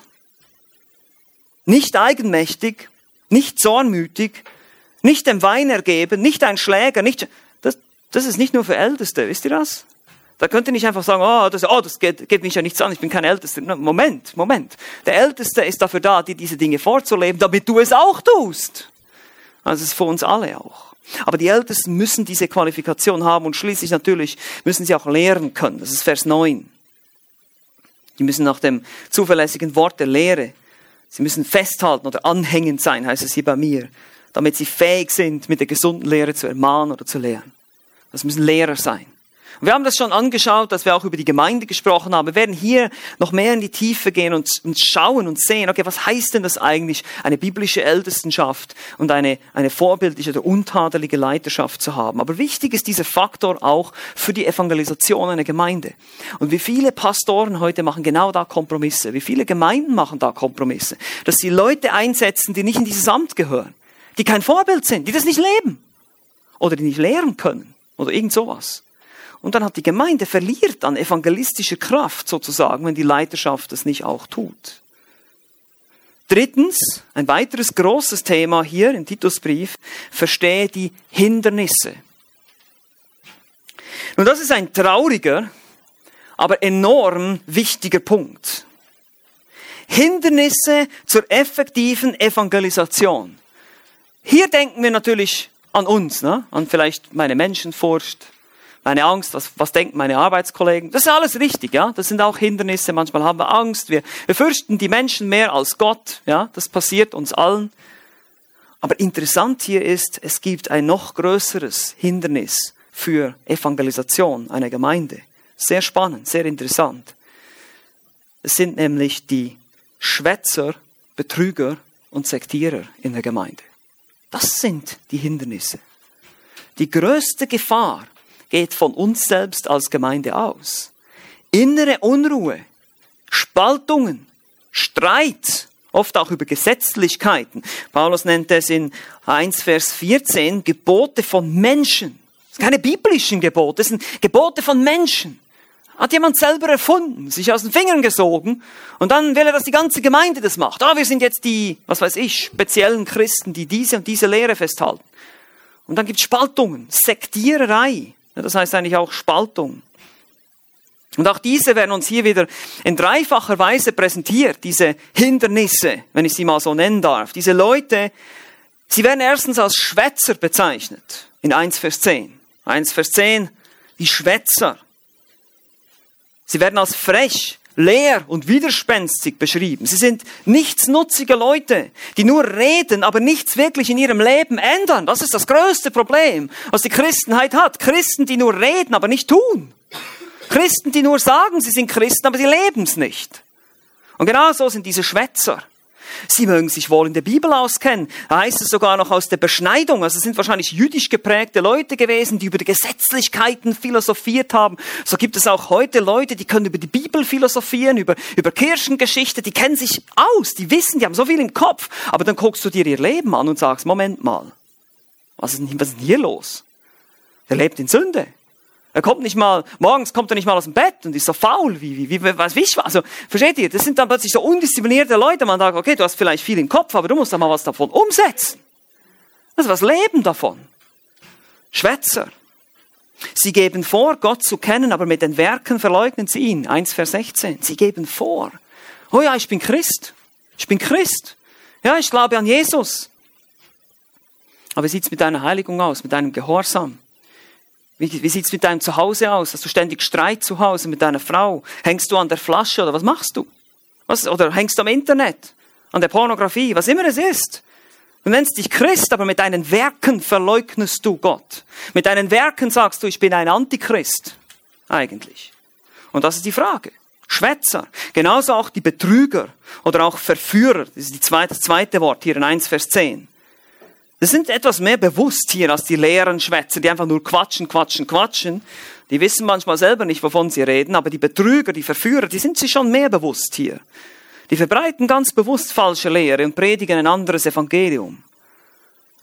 nicht eigenmächtig, nicht zornmütig, nicht dem Wein ergeben, nicht ein Schläger, nicht, das, das ist nicht nur für Älteste, wisst ihr das? Da könnt ihr nicht einfach sagen, oh, das, oh, das geht, geht mich ja nichts an, ich bin kein Ältester. Moment, Moment. Der Älteste ist dafür da, dir diese Dinge vorzuleben, damit du es auch tust. Also es ist für uns alle auch. Aber die Ältesten müssen diese Qualifikation haben und schließlich natürlich müssen sie auch lehren können. Das ist Vers 9. Die müssen nach dem zuverlässigen Wort der Lehre, sie müssen festhalten oder anhängend sein, heißt es hier bei mir, damit sie fähig sind, mit der gesunden Lehre zu ermahnen oder zu lehren. Das müssen Lehrer sein. Wir haben das schon angeschaut, dass wir auch über die Gemeinde gesprochen haben. Wir werden hier noch mehr in die Tiefe gehen und, und schauen und sehen, okay, was heißt denn das eigentlich, eine biblische Ältestenschaft und eine, eine vorbildliche oder untadelige Leiterschaft zu haben. Aber wichtig ist dieser Faktor auch für die Evangelisation einer Gemeinde. Und wie viele Pastoren heute machen genau da Kompromisse, wie viele Gemeinden machen da Kompromisse, dass sie Leute einsetzen, die nicht in dieses Amt gehören, die kein Vorbild sind, die das nicht leben oder die nicht lehren können oder irgend sowas. Und dann hat die Gemeinde verliert an evangelistischer Kraft sozusagen, wenn die Leiterschaft es nicht auch tut. Drittens, ein weiteres großes Thema hier im Titusbrief, verstehe die Hindernisse. Nun, das ist ein trauriger, aber enorm wichtiger Punkt. Hindernisse zur effektiven Evangelisation. Hier denken wir natürlich an uns, ne? an vielleicht meine Menschenfurcht, meine Angst, was, was denken meine Arbeitskollegen. Das ist alles richtig, ja. Das sind auch Hindernisse. Manchmal haben wir Angst. Wir, wir fürchten die Menschen mehr als Gott, ja. Das passiert uns allen. Aber interessant hier ist, es gibt ein noch größeres Hindernis für Evangelisation einer Gemeinde. Sehr spannend, sehr interessant. Es sind nämlich die Schwätzer, Betrüger und Sektierer in der Gemeinde. Das sind die Hindernisse. Die größte Gefahr geht von uns selbst als Gemeinde aus. Innere Unruhe, Spaltungen, Streit, oft auch über Gesetzlichkeiten. Paulus nennt es in 1 Vers 14 Gebote von Menschen. Das sind keine biblischen Gebote, das sind Gebote von Menschen. Hat jemand selber erfunden, sich aus den Fingern gesogen und dann will er, dass die ganze Gemeinde das macht. Ah, wir sind jetzt die, was weiß ich, speziellen Christen, die diese und diese Lehre festhalten. Und dann gibt es Spaltungen, Sektiererei. Das heißt eigentlich auch Spaltung. Und auch diese werden uns hier wieder in dreifacher Weise präsentiert, diese Hindernisse, wenn ich sie mal so nennen darf. Diese Leute, sie werden erstens als Schwätzer bezeichnet, in 1 Vers 10. 1 Vers 10, die Schwätzer. Sie werden als frech, leer und widerspenstig beschrieben. Sie sind nichtsnutzige Leute, die nur reden, aber nichts wirklich in ihrem Leben ändern. Das ist das größte Problem, was die Christenheit hat. Christen, die nur reden, aber nicht tun. Christen, die nur sagen, sie sind Christen, aber sie leben es nicht. Und genau so sind diese Schwätzer. Sie mögen sich wohl in der Bibel auskennen. Da heißt es sogar noch aus der Beschneidung. Also es sind wahrscheinlich jüdisch geprägte Leute gewesen, die über die Gesetzlichkeiten philosophiert haben. So gibt es auch heute Leute, die können über die Bibel philosophieren, über, über Kirchengeschichte, die kennen sich aus, die wissen, die haben so viel im Kopf. Aber dann guckst du dir ihr Leben an und sagst, Moment mal, was ist denn, was ist denn hier los? Der lebt in Sünde. Er kommt nicht mal, morgens kommt er nicht mal aus dem Bett und ist so faul, wie, wie, wie, was, wie ich, also, versteht ihr? Das sind dann plötzlich so undisziplinierte Leute. Man sagt, okay, du hast vielleicht viel im Kopf, aber du musst doch mal was davon umsetzen. Ist was Leben davon. Schwätzer. Sie geben vor, Gott zu kennen, aber mit den Werken verleugnen sie ihn. 1 Vers 16. Sie geben vor. Oh ja, ich bin Christ. Ich bin Christ. Ja, ich glaube an Jesus. Aber wie sieht's mit deiner Heiligung aus, mit deinem Gehorsam? Wie, wie sieht's mit deinem Zuhause aus? Hast du ständig Streit zu Hause mit deiner Frau? Hängst du an der Flasche oder was machst du? Was, oder hängst du am Internet? An der Pornografie? Was immer es ist. Du nennst dich Christ, aber mit deinen Werken verleugnest du Gott. Mit deinen Werken sagst du, ich bin ein Antichrist. Eigentlich. Und das ist die Frage. Schwätzer. Genauso auch die Betrüger oder auch Verführer. Das ist die zweite, das zweite Wort hier in 1 Vers 10. Das sind etwas mehr bewusst hier als die leeren Schwätzer, die einfach nur quatschen, quatschen, quatschen. Die wissen manchmal selber nicht, wovon sie reden, aber die Betrüger, die Verführer, die sind sich schon mehr bewusst hier. Die verbreiten ganz bewusst falsche Lehre und predigen ein anderes Evangelium.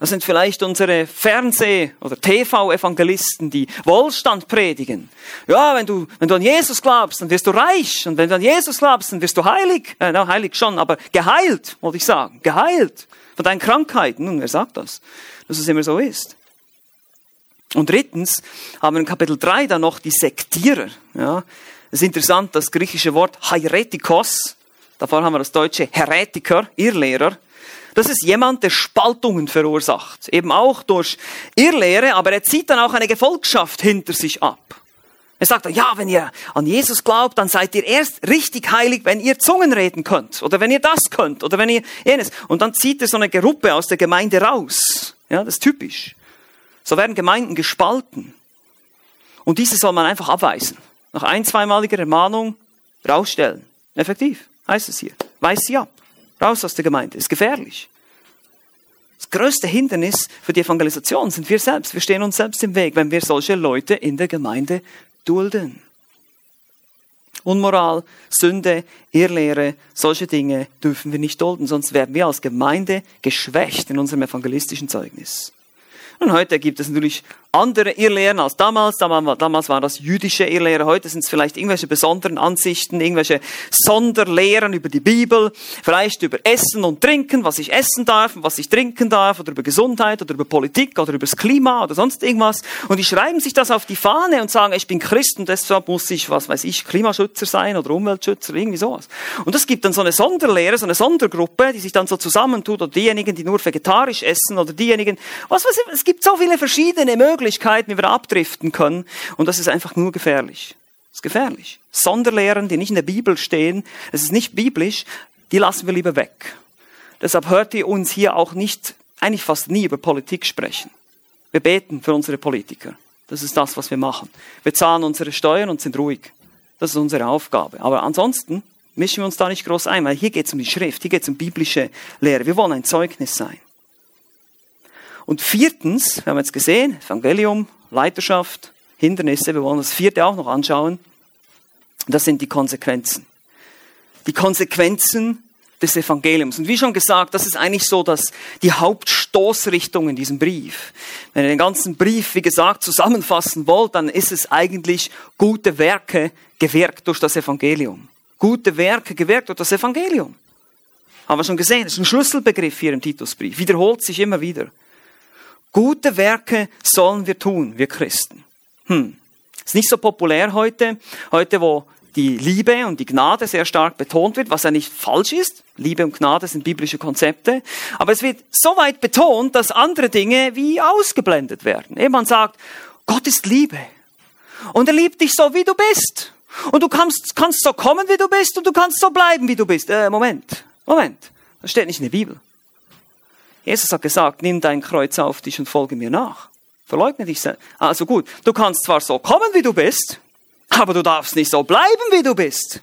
Das sind vielleicht unsere Fernseh- oder TV-Evangelisten, die Wohlstand predigen. Ja, wenn du, wenn du an Jesus glaubst, dann wirst du reich. Und wenn du an Jesus glaubst, dann wirst du heilig. Äh, na, heilig schon, aber geheilt, wollte ich sagen. Geheilt von deinen Krankheiten. Nun, wer sagt das? Dass es immer so ist. Und drittens haben wir in Kapitel 3 dann noch die Sektierer. Ja, es ist interessant, das griechische Wort Heretikos, davor haben wir das deutsche Heretiker, Irrlehrer. Das ist jemand, der Spaltungen verursacht. Eben auch durch Irrlehre, aber er zieht dann auch eine Gefolgschaft hinter sich ab. Er sagt ja, wenn ihr an Jesus glaubt, dann seid ihr erst richtig heilig, wenn ihr Zungen reden könnt. Oder wenn ihr das könnt. Oder wenn ihr jenes. Und dann zieht er so eine Gruppe aus der Gemeinde raus. Ja, das ist typisch. So werden Gemeinden gespalten. Und diese soll man einfach abweisen. Nach ein, zweimaliger Ermahnung rausstellen. Effektiv, heißt es hier. Weis sie ab. Raus aus der Gemeinde. Ist gefährlich. Das größte Hindernis für die Evangelisation sind wir selbst. Wir stehen uns selbst im Weg, wenn wir solche Leute in der Gemeinde dulden. Unmoral, Sünde, Irrlehre, solche Dinge dürfen wir nicht dulden, sonst werden wir als Gemeinde geschwächt in unserem evangelistischen Zeugnis. Und heute gibt es natürlich andere Irrlehren als damals. Damals war das jüdische Irrlehre. Heute sind es vielleicht irgendwelche besonderen Ansichten, irgendwelche Sonderlehren über die Bibel, vielleicht über Essen und Trinken, was ich essen darf und was ich trinken darf, oder über Gesundheit oder über Politik oder über das Klima oder sonst irgendwas. Und die schreiben sich das auf die Fahne und sagen, ich bin Christ und deshalb muss ich, was weiß ich, Klimaschützer sein oder Umweltschützer, irgendwie sowas. Und es gibt dann so eine Sonderlehre, so eine Sondergruppe, die sich dann so zusammentut, oder diejenigen, die nur vegetarisch essen, oder diejenigen, was weiß ich, es gibt so viele verschiedene Möglichkeiten, wie wir abdriften können. Und das ist einfach nur gefährlich. Das ist gefährlich. Sonderlehren, die nicht in der Bibel stehen, es ist nicht biblisch, die lassen wir lieber weg. Deshalb hört ihr uns hier auch nicht, eigentlich fast nie über Politik sprechen. Wir beten für unsere Politiker. Das ist das, was wir machen. Wir zahlen unsere Steuern und sind ruhig. Das ist unsere Aufgabe. Aber ansonsten mischen wir uns da nicht groß ein, weil hier geht es um die Schrift, hier geht es um biblische Lehre. Wir wollen ein Zeugnis sein. Und viertens, wir haben jetzt gesehen, Evangelium, Leiterschaft, Hindernisse, wir wollen das vierte auch noch anschauen. Das sind die Konsequenzen. Die Konsequenzen des Evangeliums. Und wie schon gesagt, das ist eigentlich so, dass die Hauptstoßrichtung in diesem Brief. Wenn ihr den ganzen Brief, wie gesagt, zusammenfassen wollt, dann ist es eigentlich gute Werke gewirkt durch das Evangelium. Gute Werke gewirkt durch das Evangelium. Haben wir schon gesehen, das ist ein Schlüsselbegriff hier im Titusbrief. Wiederholt sich immer wieder. Gute Werke sollen wir tun, wir Christen. Hm. Ist nicht so populär heute. Heute, wo die Liebe und die Gnade sehr stark betont wird, was ja nicht falsch ist. Liebe und Gnade sind biblische Konzepte. Aber es wird so weit betont, dass andere Dinge wie ausgeblendet werden. Eben man sagt, Gott ist Liebe. Und er liebt dich so, wie du bist. Und du kannst, kannst so kommen, wie du bist, und du kannst so bleiben, wie du bist. Äh, Moment, Moment. Das steht nicht in der Bibel. Jesus hat gesagt, nimm dein Kreuz auf dich und folge mir nach. Verleugne dich selbst. Also gut, du kannst zwar so kommen, wie du bist, aber du darfst nicht so bleiben, wie du bist.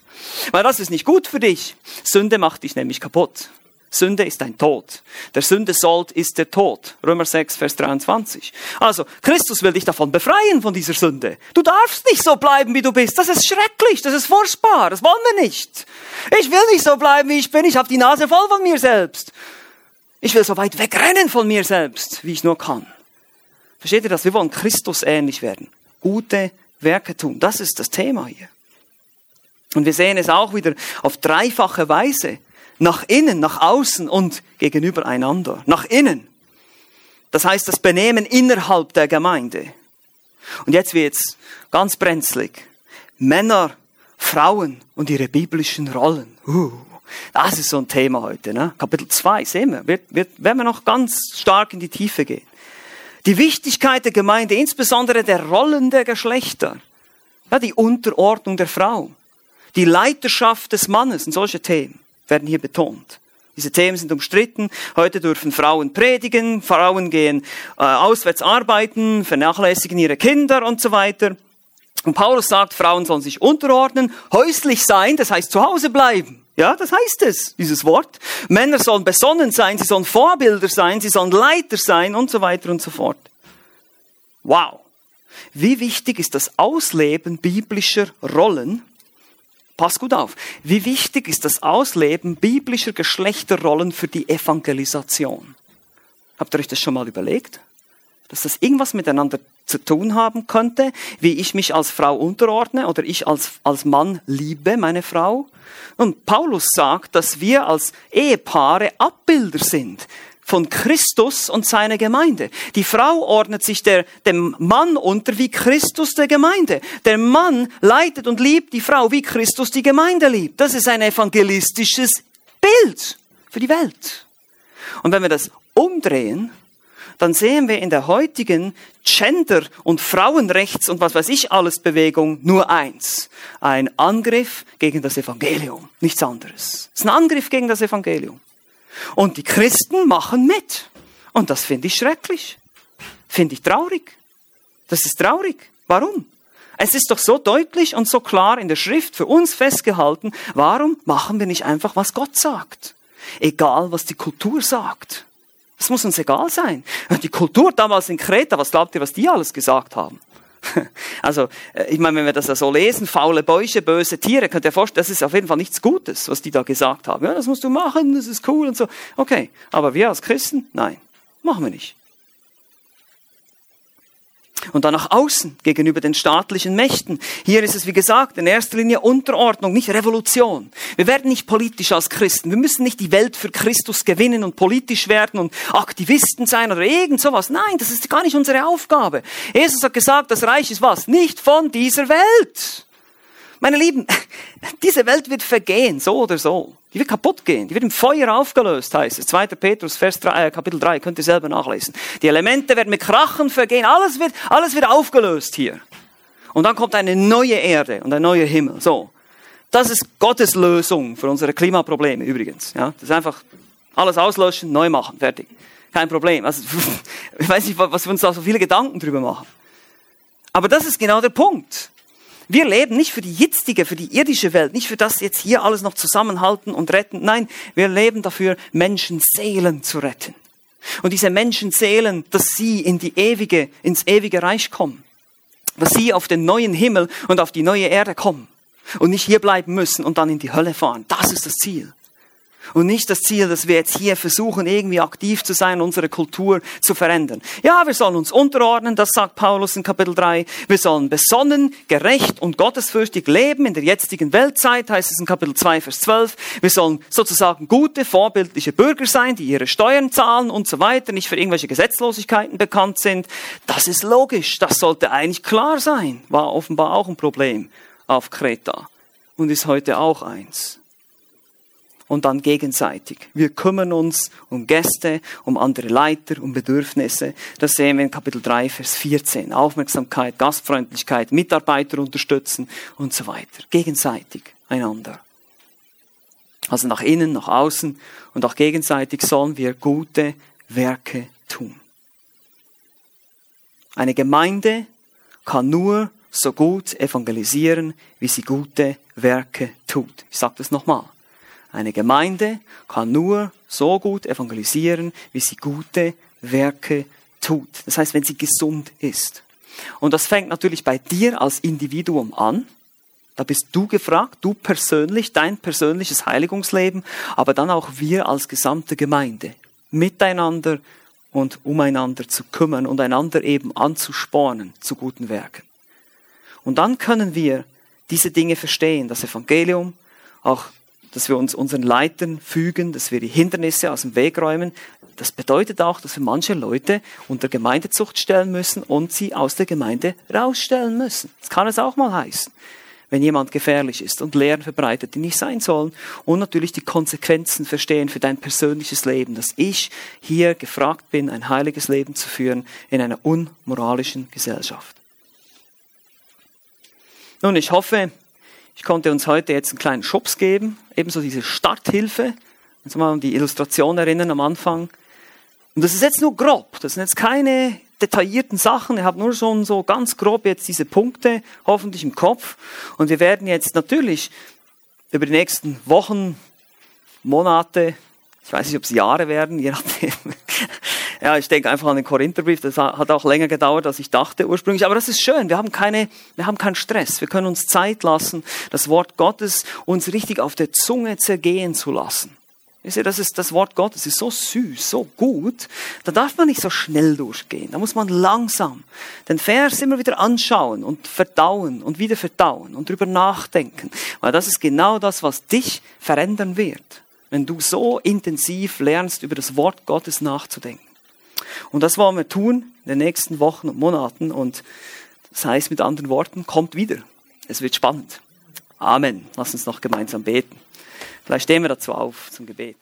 Weil das ist nicht gut für dich. Sünde macht dich nämlich kaputt. Sünde ist ein Tod. Der Sünde Sold ist der Tod. Römer 6, Vers 23. Also, Christus will dich davon befreien, von dieser Sünde. Du darfst nicht so bleiben, wie du bist. Das ist schrecklich, das ist furchtbar, das wollen wir nicht. Ich will nicht so bleiben, wie ich bin. Ich habe die Nase voll von mir selbst. Ich will so weit wegrennen von mir selbst, wie ich nur kann. Versteht ihr das? Wir wollen Christus ähnlich werden. Gute Werke tun. Das ist das Thema hier. Und wir sehen es auch wieder auf dreifache Weise. Nach innen, nach außen und gegenüber einander. Nach innen. Das heißt, das Benehmen innerhalb der Gemeinde. Und jetzt wird's ganz brenzlig. Männer, Frauen und ihre biblischen Rollen. Uh, das ist so ein Thema heute. Ne? Kapitel 2, sehen wir. Wird, wird, werden wir noch ganz stark in die Tiefe gehen. Die Wichtigkeit der Gemeinde, insbesondere der Rollen der Geschlechter. Ja, die Unterordnung der Frau. Die Leiterschaft des Mannes und solche Themen werden hier betont. Diese Themen sind umstritten. Heute dürfen Frauen predigen, Frauen gehen äh, auswärts arbeiten, vernachlässigen ihre Kinder und so weiter. Und Paulus sagt, Frauen sollen sich unterordnen, häuslich sein, das heißt zu Hause bleiben. Ja, das heißt es, dieses Wort. Männer sollen besonnen sein, sie sollen Vorbilder sein, sie sollen Leiter sein und so weiter und so fort. Wow. Wie wichtig ist das Ausleben biblischer Rollen? Pass gut auf. Wie wichtig ist das Ausleben biblischer Geschlechterrollen für die Evangelisation? Habt ihr euch das schon mal überlegt? Dass das irgendwas miteinander zu tun haben könnte, wie ich mich als Frau unterordne oder ich als, als Mann liebe meine Frau. Und Paulus sagt, dass wir als Ehepaare Abbilder sind von Christus und seiner Gemeinde. Die Frau ordnet sich der, dem Mann unter wie Christus der Gemeinde. Der Mann leitet und liebt die Frau wie Christus die Gemeinde liebt. Das ist ein evangelistisches Bild für die Welt. Und wenn wir das umdrehen, dann sehen wir in der heutigen Gender- und Frauenrechts- und was weiß ich alles Bewegung nur eins. Ein Angriff gegen das Evangelium. Nichts anderes. Es ist ein Angriff gegen das Evangelium. Und die Christen machen mit. Und das finde ich schrecklich. Finde ich traurig. Das ist traurig. Warum? Es ist doch so deutlich und so klar in der Schrift für uns festgehalten, warum machen wir nicht einfach, was Gott sagt? Egal, was die Kultur sagt. Das muss uns egal sein. Die Kultur damals in Kreta, was glaubt ihr, was die alles gesagt haben? *laughs* Also, äh, ich meine, wenn wir das so lesen, faule Bäuche, böse Tiere, könnt ihr vorstellen, das ist auf jeden Fall nichts Gutes, was die da gesagt haben. Ja, das musst du machen, das ist cool und so. Okay, aber wir als Christen, nein, machen wir nicht und dann nach außen gegenüber den staatlichen Mächten. Hier ist es, wie gesagt, in erster Linie Unterordnung, nicht Revolution. Wir werden nicht politisch als Christen. Wir müssen nicht die Welt für Christus gewinnen und politisch werden und Aktivisten sein oder irgend sowas. Nein, das ist gar nicht unsere Aufgabe. Jesus hat gesagt, das Reich ist was? Nicht von dieser Welt. Meine Lieben, diese Welt wird vergehen, so oder so. Die wird kaputt gehen. Die wird im Feuer aufgelöst, heißt es. 2. Petrus, Vers 3, äh, Kapitel 3, könnt ihr selber nachlesen. Die Elemente werden mit Krachen vergehen. Alles wird, alles wird aufgelöst hier. Und dann kommt eine neue Erde und ein neuer Himmel. So. Das ist Gottes Lösung für unsere Klimaprobleme übrigens. Ja, das ist einfach alles auslöschen, neu machen, fertig. Kein Problem. Also, *laughs* ich weiß nicht, was wir uns da so viele Gedanken drüber machen. Aber das ist genau der Punkt. Wir leben nicht für die jetzige, für die irdische Welt, nicht für das jetzt hier alles noch zusammenhalten und retten. Nein, wir leben dafür, Menschenseelen zu retten. Und diese Menschenseelen, dass sie in die ewige, ins ewige Reich kommen. Dass sie auf den neuen Himmel und auf die neue Erde kommen. Und nicht hier bleiben müssen und dann in die Hölle fahren. Das ist das Ziel. Und nicht das Ziel, dass wir jetzt hier versuchen, irgendwie aktiv zu sein, unsere Kultur zu verändern. Ja, wir sollen uns unterordnen, das sagt Paulus in Kapitel 3. Wir sollen besonnen, gerecht und gottesfürchtig leben in der jetzigen Weltzeit, heißt es in Kapitel 2, Vers 12. Wir sollen sozusagen gute, vorbildliche Bürger sein, die ihre Steuern zahlen und so weiter, nicht für irgendwelche Gesetzlosigkeiten bekannt sind. Das ist logisch, das sollte eigentlich klar sein. War offenbar auch ein Problem auf Kreta und ist heute auch eins und dann gegenseitig. Wir kümmern uns um Gäste, um andere Leiter, um Bedürfnisse. Das sehen wir in Kapitel 3, Vers 14. Aufmerksamkeit, Gastfreundlichkeit, Mitarbeiter unterstützen und so weiter. Gegenseitig einander. Also nach innen, nach außen und auch gegenseitig sollen wir gute Werke tun. Eine Gemeinde kann nur so gut evangelisieren, wie sie gute Werke tut. Ich sage das nochmal. Eine Gemeinde kann nur so gut evangelisieren, wie sie gute Werke tut. Das heißt, wenn sie gesund ist. Und das fängt natürlich bei dir als Individuum an. Da bist du gefragt, du persönlich, dein persönliches Heiligungsleben, aber dann auch wir als gesamte Gemeinde, miteinander und umeinander zu kümmern und einander eben anzuspornen zu guten Werken. Und dann können wir diese Dinge verstehen, das Evangelium, auch dass wir uns unseren Leitern fügen, dass wir die Hindernisse aus dem Weg räumen. Das bedeutet auch, dass wir manche Leute unter Gemeindezucht stellen müssen und sie aus der Gemeinde rausstellen müssen. Das kann es auch mal heißen, wenn jemand gefährlich ist und Lehren verbreitet, die nicht sein sollen. Und natürlich die Konsequenzen verstehen für dein persönliches Leben, dass ich hier gefragt bin, ein heiliges Leben zu führen in einer unmoralischen Gesellschaft. Nun, ich hoffe, ich konnte uns heute jetzt einen kleinen Schubs geben, ebenso diese Starthilfe. Wenn mal an die Illustration erinnern am Anfang. Und das ist jetzt nur grob. Das sind jetzt keine detaillierten Sachen. Ich habe nur schon so ganz grob jetzt diese Punkte hoffentlich im Kopf. Und wir werden jetzt natürlich über die nächsten Wochen, Monate, ich weiß nicht, ob es Jahre werden, je nachdem, ja, ich denke einfach an den Korintherbrief, das hat auch länger gedauert, als ich dachte ursprünglich. Aber das ist schön, wir haben, keine, wir haben keinen Stress. Wir können uns Zeit lassen, das Wort Gottes uns richtig auf der Zunge zergehen zu lassen. Wisst ihr, das, ist, das Wort Gottes ist so süß, so gut, da darf man nicht so schnell durchgehen. Da muss man langsam den Vers immer wieder anschauen und verdauen und wieder verdauen und drüber nachdenken. Weil das ist genau das, was dich verändern wird, wenn du so intensiv lernst, über das Wort Gottes nachzudenken. Und das wollen wir tun in den nächsten Wochen und Monaten. Und das heißt mit anderen Worten, kommt wieder. Es wird spannend. Amen. Lass uns noch gemeinsam beten. Vielleicht stehen wir dazu auf zum Gebet.